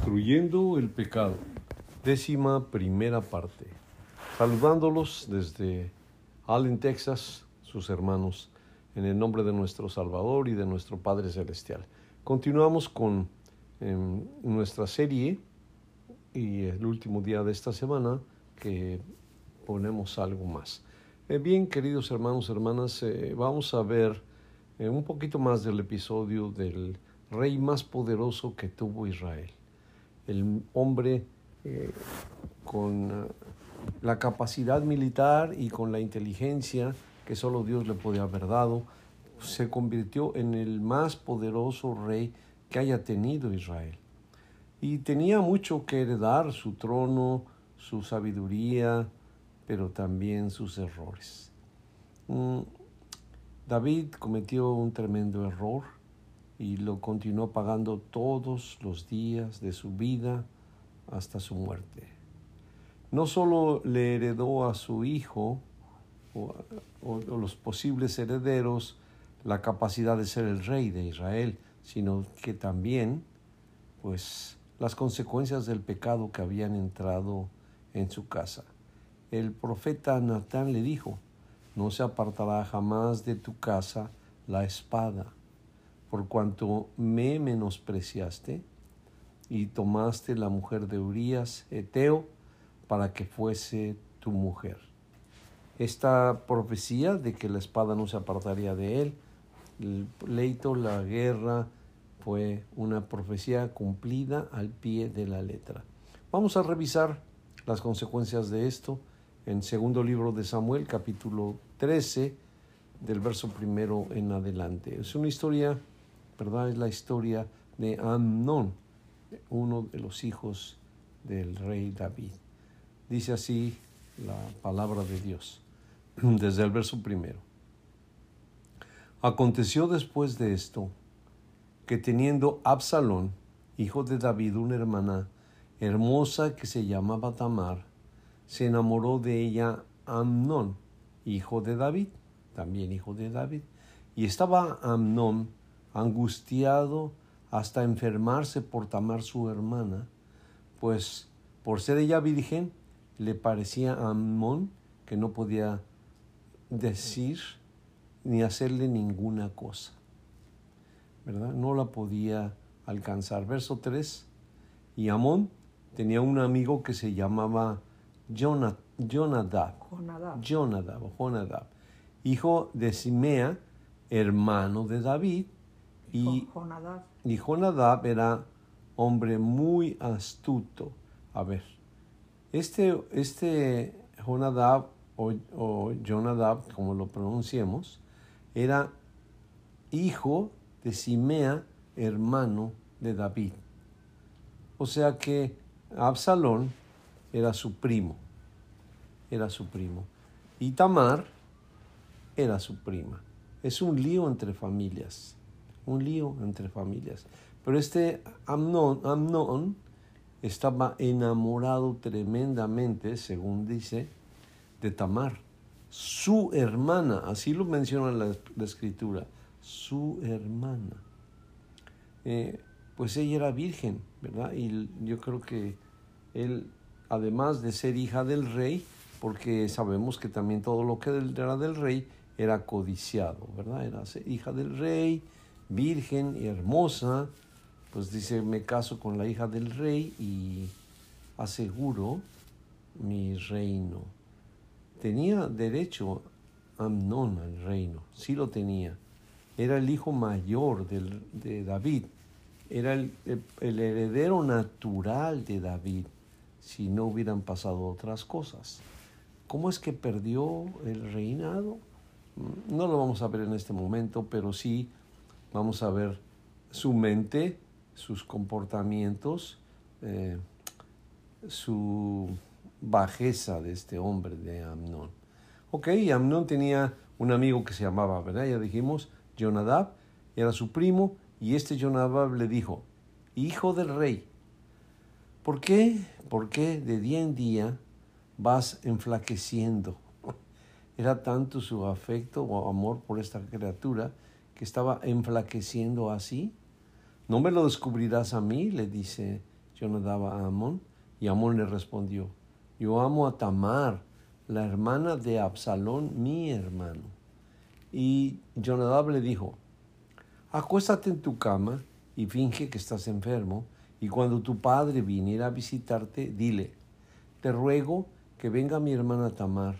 Destruyendo el pecado. Décima primera parte. Saludándolos desde Allen, Texas, sus hermanos, en el nombre de nuestro Salvador y de nuestro Padre Celestial. Continuamos con em, nuestra serie y el último día de esta semana que ponemos algo más. Eh, bien, queridos hermanos, hermanas, eh, vamos a ver eh, un poquito más del episodio del rey más poderoso que tuvo Israel. El hombre con la capacidad militar y con la inteligencia que solo Dios le podía haber dado, se convirtió en el más poderoso rey que haya tenido Israel. Y tenía mucho que heredar, su trono, su sabiduría, pero también sus errores. Mm, David cometió un tremendo error y lo continuó pagando todos los días de su vida hasta su muerte. No solo le heredó a su hijo o, o los posibles herederos la capacidad de ser el rey de Israel, sino que también, pues, las consecuencias del pecado que habían entrado en su casa. El profeta Natán le dijo, no se apartará jamás de tu casa la espada, por cuanto me menospreciaste y tomaste la mujer de Urías, Eteo, para que fuese tu mujer. Esta profecía de que la espada no se apartaría de él, el pleito, la guerra, fue una profecía cumplida al pie de la letra. Vamos a revisar las consecuencias de esto en segundo libro de Samuel, capítulo 13, del verso primero en adelante. Es una historia, ¿verdad? Es la historia de Amnón, uno de los hijos del rey David. Dice así la palabra de Dios, desde el verso primero. Aconteció después de esto que teniendo Absalón, hijo de David, una hermana hermosa que se llamaba Tamar, se enamoró de ella Amnón, hijo de David, también hijo de David, y estaba Amnón angustiado hasta enfermarse por Tamar su hermana, pues por ser ella virgen le parecía a Amnón que no podía decir ni hacerle ninguna cosa. ¿verdad? No la podía alcanzar. Verso 3. Y Amón tenía un amigo que se llamaba Jonadab, Jonadab, Jonadab, hijo de Simea, hermano de David. Y Jonadab. y Jonadab era hombre muy astuto. A ver, este, este Jonadab o, o Jonadab, como lo pronunciemos, era hijo de Simea, hermano de David. O sea que Absalón era su primo, era su primo. Y Tamar era su prima. Es un lío entre familias, un lío entre familias. Pero este Amnón, Amnón estaba enamorado tremendamente, según dice, de Tamar, su hermana, así lo menciona la escritura su hermana. Eh, pues ella era virgen, ¿verdad? Y yo creo que él, además de ser hija del rey, porque sabemos que también todo lo que era del rey era codiciado, ¿verdad? Era hija del rey, virgen y hermosa, pues dice, me caso con la hija del rey y aseguro mi reino. Tenía derecho Amnón al reino, sí lo tenía era el hijo mayor de David, era el, heredero natural de David si no hubieran pasado otras cosas. ¿Cómo es que perdió el reinado? Mm, no lo vamos a ver en este momento, pero sí vamos a ver su mente, sus comportamientos, eh, su bajeza de este hombre de Amnón. Ok, Amnón tenía un amigo que se llamaba, ¿verdad? Ya dijimos, Jonadab era su primo y este Jonadab le dijo, hijo del rey, ¿por qué, por qué de día en día vas enflaqueciendo? Era tanto su afecto o amor por esta criatura que estaba enflaqueciendo así. ¿No me lo descubrirás a mí? le dice Jonadab a Amón, y Amón le respondió, yo amo a Tamar, la hermana de Absalón, mi hermano. Y Jonadab le dijo, acuéstate en tu cama y finge que estás enfermo, y cuando tu padre viniera a visitarte, dile, te ruego que venga mi hermana Tamar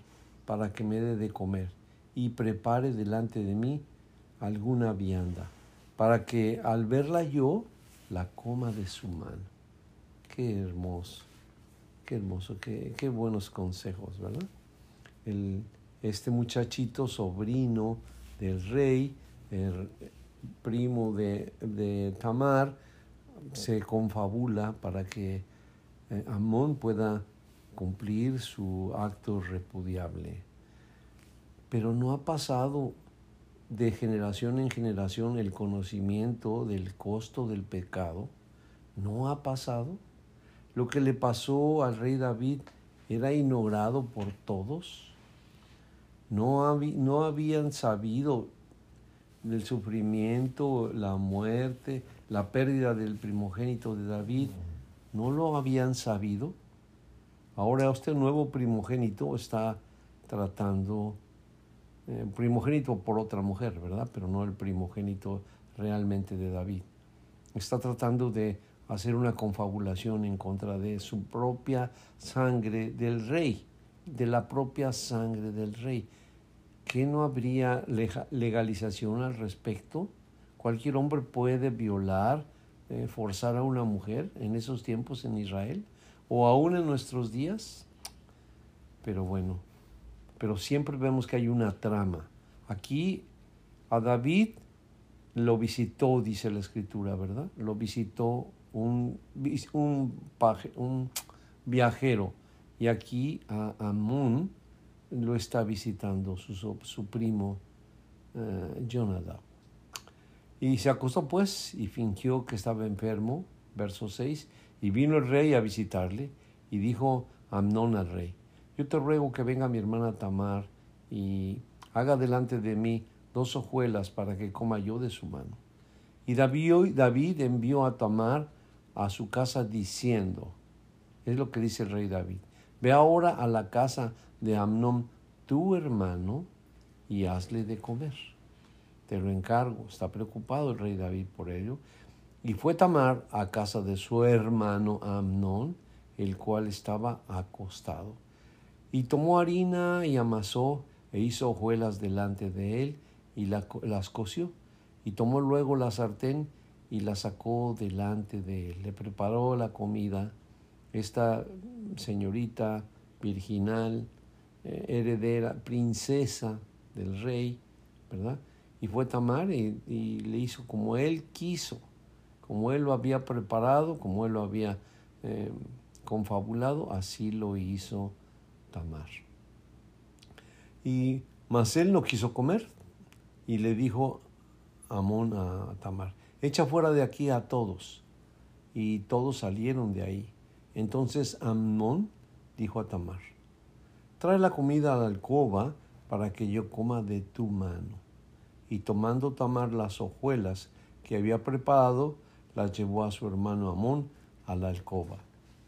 para que me dé de comer y prepare delante de mí alguna vianda, para que al verla yo la coma de su mano. Qué hermoso, qué hermoso, qué, qué buenos consejos, ¿verdad? El, este muchachito, sobrino del rey, el primo de, de Tamar, se confabula para que eh, Amón pueda cumplir su acto repudiable. Pero no ha pasado de generación en generación el conocimiento del costo del pecado. No ha pasado. Lo que le pasó al rey David era ignorado por todos. No, no habían sabido del sufrimiento, la muerte, la pérdida del primogénito de David. No lo habían sabido. Ahora este nuevo primogénito está tratando, eh, primogénito por otra mujer, ¿verdad? Pero no el primogénito realmente de David. Está tratando de hacer una confabulación en contra de su propia sangre del rey, de la propia sangre del rey. ¿Qué no habría legalización al respecto? Cualquier hombre puede violar, eh, forzar a una mujer en esos tiempos en Israel o aún en nuestros días. Pero bueno, pero siempre vemos que hay una trama. Aquí a David lo visitó, dice la escritura, ¿verdad? Lo visitó un, viajero. Y aquí a Amón lo está visitando su, primo uh, Jonadab. Y se acostó pues y fingió que estaba enfermo, verso 6, y vino el rey a visitarle y dijo Amnón al rey, yo te ruego que venga mi hermana Tamar y haga delante de mí dos hojuelas para que coma yo de su mano. Y David, envió a Tamar a su casa diciendo, es lo que dice el rey David, ve ahora a la casa de Amnón, tu hermano, y hazle de comer. Te lo encargo. Está preocupado el rey David por ello y fue Tamar a casa de su hermano Amnón, el cual estaba acostado. Y tomó harina y amasó e hizo hojuelas delante de él y las coció. Y tomó luego la sartén y la sacó delante de él. Le preparó la comida. Esta señorita virginal, eh, heredera, princesa del rey, ¿verdad? Y fue Tamar y le hizo como él quiso como él lo había preparado, como él lo había eh, confabulado, así lo hizo Tamar. Y mas él no quiso comer y le dijo Amón a Tamar, echa fuera de aquí a todos. Y todos salieron de ahí. Entonces Amón dijo a Tamar, trae la comida a la alcoba para que yo coma de tu mano. Y tomando Tamar las hojuelas que había preparado, las llevó a su hermano Amón a la alcoba.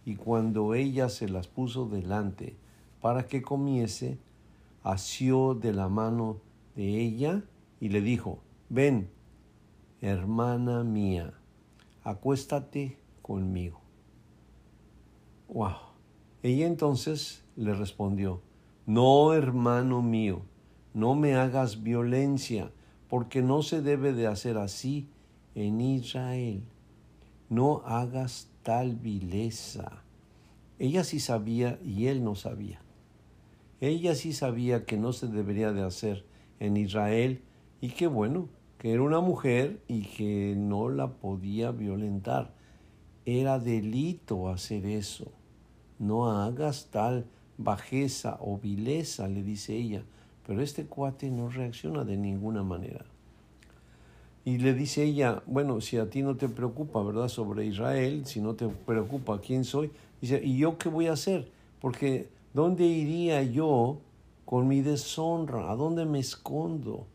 Y cuando ella se las puso delante para que comiese, asió de la mano de ella y le dijo, ven, hermana mía, acuéstate conmigo. Wow. Ella entonces le respondió, no, hermano mío, no me hagas violencia, porque no se debe de hacer así en Israel no hagas tal vileza. Ella sí sabía y él no sabía. Ella sí sabía que no se debería de hacer en Israel y que bueno, que era una mujer y que no la podía violentar. Era delito hacer eso. No hagas tal bajeza o vileza, le dice ella. Pero este cuate no reacciona de ninguna manera. Y le dice ella, bueno, si a ti no te preocupa, ¿verdad? Sobre Israel, si no te preocupa quién soy, dice, ¿y yo qué voy a hacer? Porque ¿dónde iría yo con mi deshonra? ¿A dónde me escondo?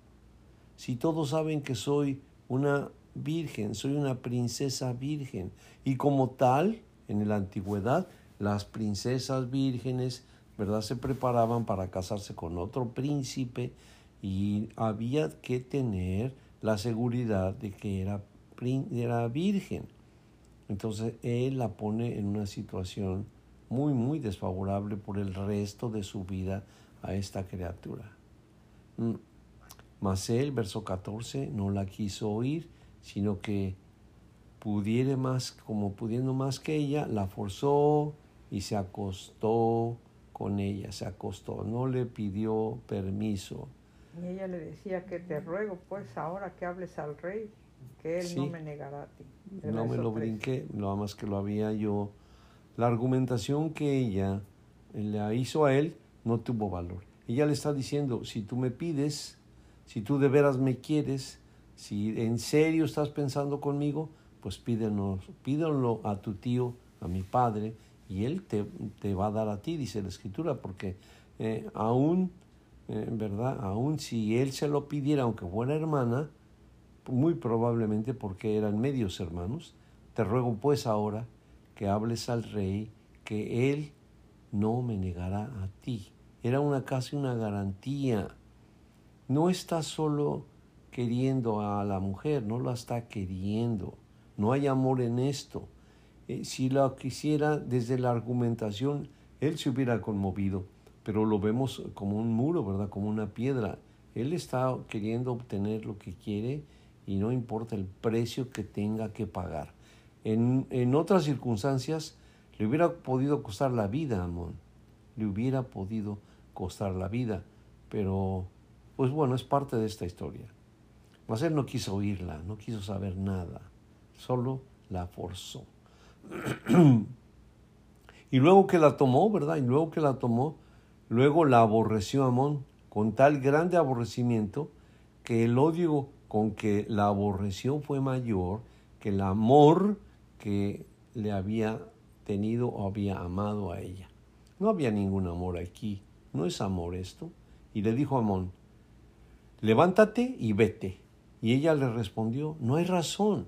Si todos saben que soy una virgen, soy una princesa virgen. Y como tal, en la antigüedad, las princesas vírgenes, ¿verdad? Se preparaban para casarse con otro príncipe y había que tener la seguridad de que era, era virgen. Entonces él la pone en una situación muy, muy desfavorable por el resto de su vida a esta criatura. Mm. Mas él, verso 14, no la quiso oír, sino que pudiere más, como pudiendo más que ella, la forzó y se acostó con ella, se acostó, no le pidió permiso. Y ella le decía que te ruego pues ahora que hables al rey, que él no me negará a ti. no me lo brinqué, nada más que lo había yo. La argumentación que ella le hizo a él no tuvo valor. Ella le está diciendo, si tú me pides, si tú de veras me quieres, si en serio estás pensando conmigo, pues pídenos, pídelo a tu tío, a mi padre, y él te, te va a dar a ti, dice la escritura, porque eh, aún, eh, ¿verdad? Aún si él se lo pidiera, aunque fuera hermana, muy probablemente porque eran medios hermanos, te ruego pues ahora que hables al rey, que él no me negará a ti. Era una casi una garantía. No está solo queriendo a la mujer, no la está queriendo. No hay amor en esto. Eh, si lo quisiera desde la argumentación, él se hubiera conmovido, pero lo vemos como un muro, ¿verdad? Como una piedra. Él está queriendo obtener lo que quiere y no importa el precio que tenga que pagar. En, otras circunstancias le hubiera podido costar la vida a Amón, le hubiera podido costar la vida, pero pues bueno, es parte de esta historia. Mas él no quiso oírla, no quiso saber nada, solo la forzó. y luego que la tomó, ¿verdad? Y luego que la tomó, luego la aborreció Amón con tal grande aborrecimiento que el odio con que la aborreció fue mayor que el amor que le había tenido o había amado a ella. No había ningún amor aquí, no es amor esto. Y le dijo a Amón, levántate y vete. Y ella le respondió, no hay razón.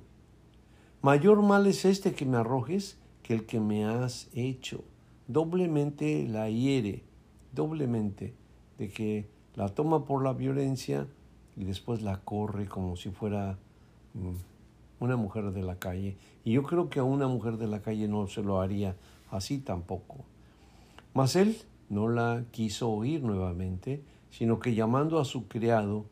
Mayor mal es este que me arrojes que el que me has hecho. Doblemente la hiere, doblemente, de que la toma por la violencia y después la corre como si fuera mm, una mujer de la calle. Y yo creo que a una mujer de la calle no se lo haría así tampoco. Mas él no la quiso oír nuevamente, sino que llamando a su criado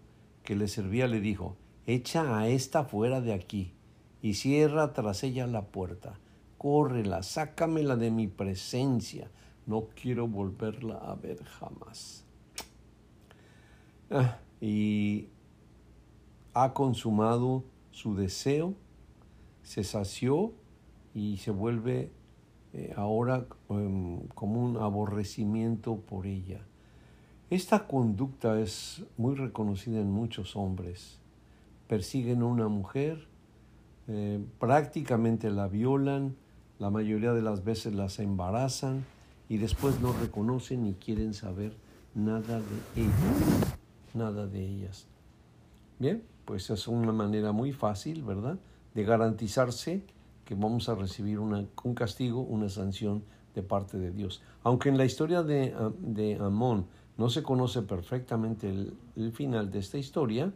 que le servía le dijo, echa a esta fuera de aquí y cierra tras ella la puerta. Córrela, sácamela de mi presencia. No quiero volverla a ver jamás. Ah, y ha consumado su deseo, se sació y se vuelve eh, ahora em, como un aborrecimiento por ella. Esta conducta es muy reconocida en muchos hombres. Persiguen a una mujer, eh, prácticamente la violan, la mayoría de las veces las embarazan y después no reconocen ni quieren saber nada de ellas, nada de ellas. Bien, pues es una manera muy fácil, ¿verdad?, de garantizarse que vamos a recibir un castigo, una sanción de parte de Dios. Aunque en la historia de, de Amón no se conoce perfectamente el, final de esta historia,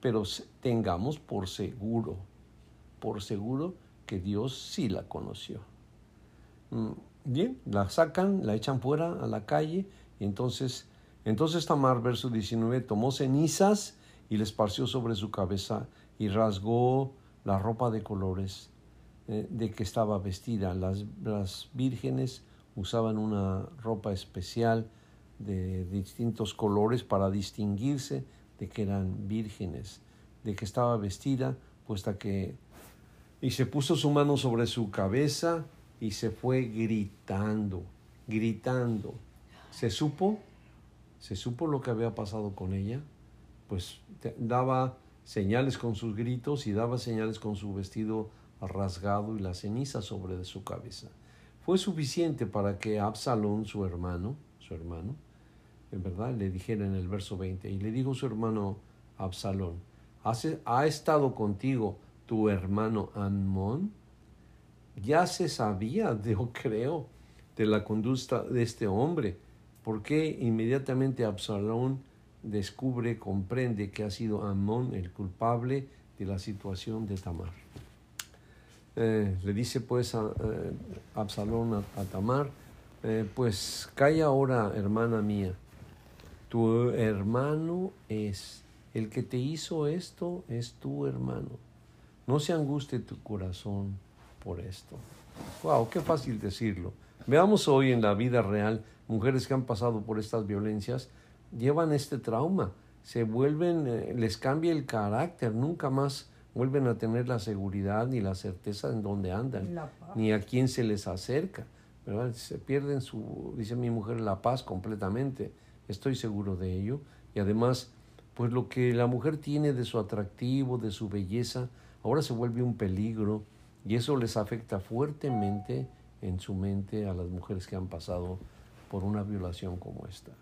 pero tengamos por seguro, por seguro que Dios sí la conoció. Mm, bien, la sacan, la echan fuera a la calle, y entonces, entonces Tamar, verso 19, tomó cenizas y le esparció sobre su cabeza y rasgó la ropa de colores eh, de que estaba vestida. Las, las vírgenes usaban una ropa especial de distintos colores para distinguirse de que eran vírgenes, de que estaba vestida, puesta que... Y se puso su mano sobre su cabeza y se fue gritando, gritando. ¿Se supo? ¿Se supo lo que había pasado con ella? Pues daba señales con sus gritos y daba señales con su vestido rasgado y la ceniza sobre su cabeza. Fue suficiente para que Absalón, su hermano, su hermano, en verdad, le dijera en el verso 20, y le dijo su hermano Absalón, ¿ha estado contigo tu hermano Amón? ya se sabía, yo creo, de la conducta de este hombre. porque inmediatamente Absalón descubre, comprende que ha sido Amón el culpable de la situación de Tamar? Eh, le dice pues a eh, Absalón a, Tamar, eh, pues calla ahora, hermana mía, tu hermano es, el que te hizo esto es tu hermano. No se anguste tu corazón por esto. Wow, qué fácil decirlo. Veamos hoy en la vida real mujeres que han pasado por estas violencias, llevan este trauma, se vuelven, eh, les cambia el carácter, nunca más vuelven a tener la seguridad ni la certeza en dónde andan, ni a quién se les acerca. ¿verdad? Se pierden su, dice mi mujer, la paz completamente. Estoy seguro de ello. Y además, pues lo que la mujer tiene de su atractivo, de su belleza, ahora se vuelve un peligro y eso les afecta fuertemente en su mente a las mujeres que han pasado por una violación como esta.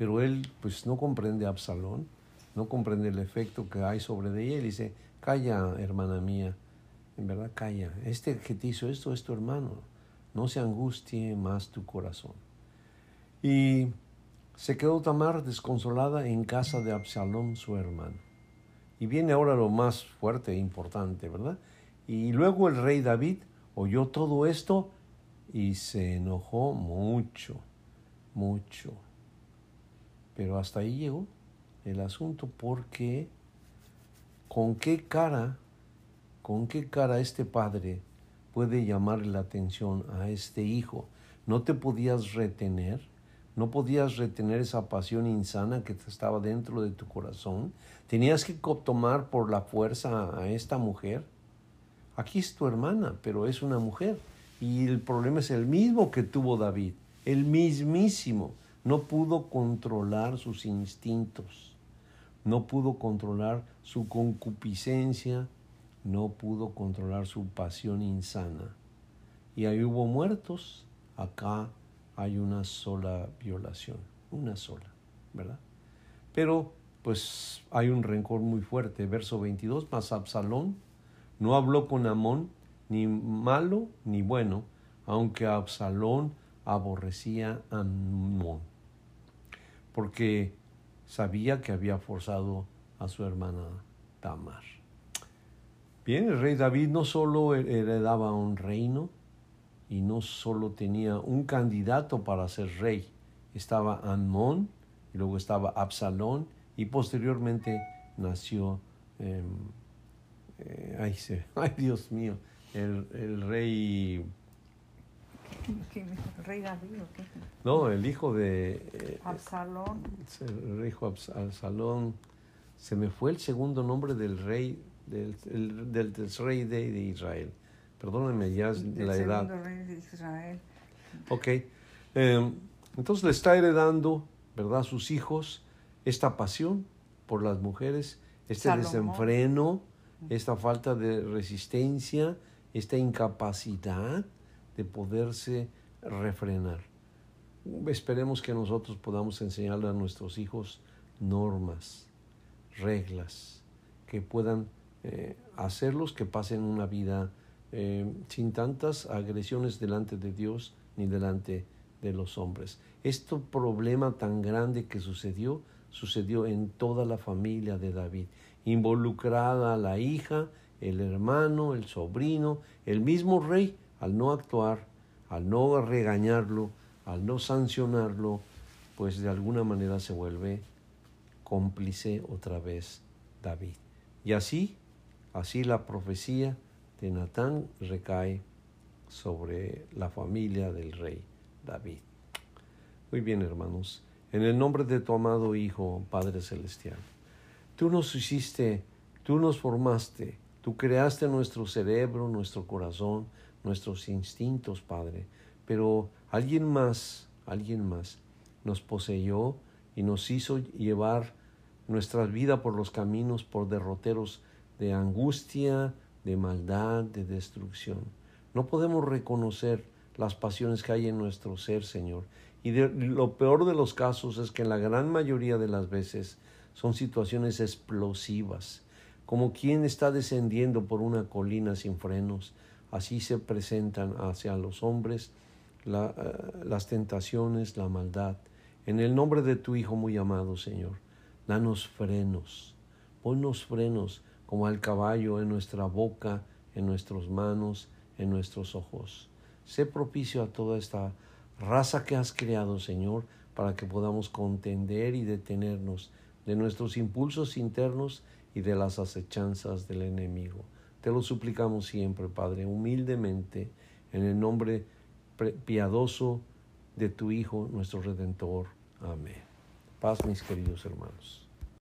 Pero él pues no comprende a Absalón, no comprende el efecto que hay sobre ella y dice, calla hermana mía, en verdad calla, este que te hizo esto es tu hermano, no se angustie más tu corazón. Y se quedó Tamar desconsolada en casa de Absalón su hermano. Y viene ahora lo más fuerte e importante, ¿verdad? Y luego el rey David oyó todo esto y se enojó mucho, mucho. Pero hasta ahí llegó el asunto porque con qué cara, con qué cara este padre puede llamar la atención a este hijo. No te podías retener, no podías retener esa pasión insana que estaba dentro de tu corazón. Tenías que tomar por la fuerza a esta mujer aquí es tu hermana, pero es una mujer. Y el problema es el mismo que tuvo David, el mismísimo. No pudo controlar sus instintos, no pudo controlar su concupiscencia, no pudo controlar su pasión insana. Y ahí hubo muertos, acá hay una sola violación, una sola, ¿verdad? Pero pues hay un rencor muy fuerte. Verso 22, más Absalón no habló con Amón ni malo ni bueno, aunque Absalón aborrecía a Amón, porque sabía que había forzado a su hermana Tamar. Bien, el rey David no solo heredaba un reino y no solo tenía un candidato para ser rey, estaba Amón y luego estaba Absalón y posteriormente nació em, eh, ay, ay, Dios mío, el, el rey... ¿El rey David o qué? No, el hijo de... Eh, Absalón. El hijo Absalón. Se me fue el segundo nombre del rey, del, del, del rey de, de, Israel. Perdónenme ya la edad. El rey de Israel. Ok. Em, entonces le está heredando, ¿verdad?, a sus hijos esta pasión por las mujeres, este desenfreno esta falta de resistencia, esta incapacidad de poderse refrenar. Esperemos que nosotros podamos enseñarle a nuestros hijos normas, reglas, que puedan eh, hacerlos que pasen una vida eh, sin tantas agresiones delante de Dios ni delante de los hombres. Este problema tan grande que sucedió, sucedió en toda la familia de David involucrada la hija, el hermano, el sobrino, el mismo rey, al no actuar, al no regañarlo, al no sancionarlo, pues de alguna manera se vuelve cómplice otra vez David. Y así, así la profecía de Natán recae sobre la familia del rey David. Muy bien, hermanos, en el nombre de tu amado Hijo, Padre Celestial Tú nos hiciste, tú nos formaste, tú creaste nuestro cerebro, nuestro corazón, nuestros instintos, Padre. Pero alguien más, alguien más nos poseyó y nos hizo llevar nuestra vida por los caminos, por derroteros de angustia, de maldad, de destrucción. No podemos reconocer las pasiones que hay en nuestro ser, Señor. Y lo peor de los casos es que en la gran mayoría de las veces son situaciones explosivas, como quien está descendiendo por una colina sin frenos, así se presentan hacia los hombres eh, las tentaciones, la maldad. En el nombre de tu Hijo muy amado, Señor, danos frenos, ponnos frenos como al caballo en nuestra boca, en nuestras manos, en nuestros ojos. Sé propicio a toda esta raza que has creado, Señor, para que podamos contender y detenernos de nuestros impulsos internos y de las acechanzas del enemigo. Te lo suplicamos siempre, Padre, humildemente, en el nombre piadoso de tu Hijo, nuestro Redentor. Amén. Paz, mis queridos hermanos.